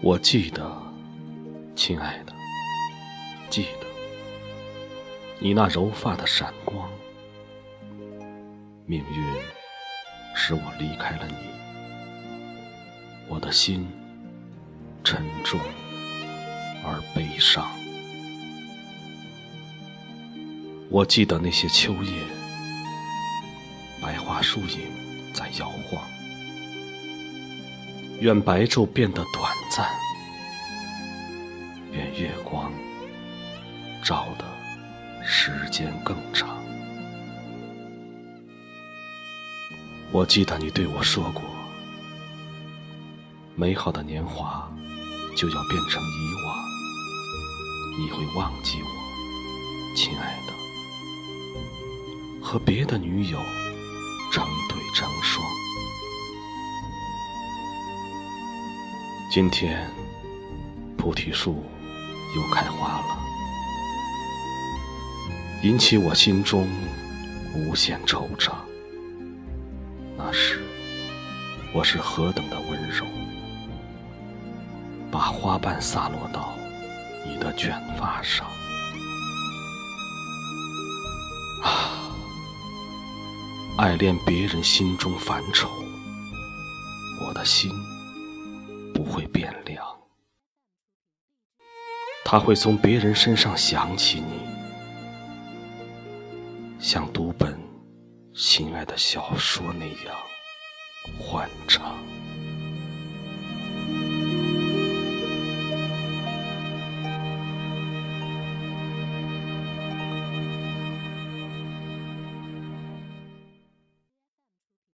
我记得，亲爱的，记得你那柔发的闪光。命运使我离开了你，我的心沉重而悲伤。我记得那些秋夜，白桦树影在摇晃。愿白昼变得短暂，愿月光照得时间更长。我记得你对我说过，美好的年华就要变成遗忘，你会忘记我，亲爱的，和别的女友成对成双。今天，菩提树又开花了，引起我心中无限惆怅。那时，我是何等的温柔，把花瓣洒落到你的卷发上。啊，爱恋别人心中烦愁，我的心。会变凉，他会从别人身上想起你，像读本心爱的小说那样欢畅。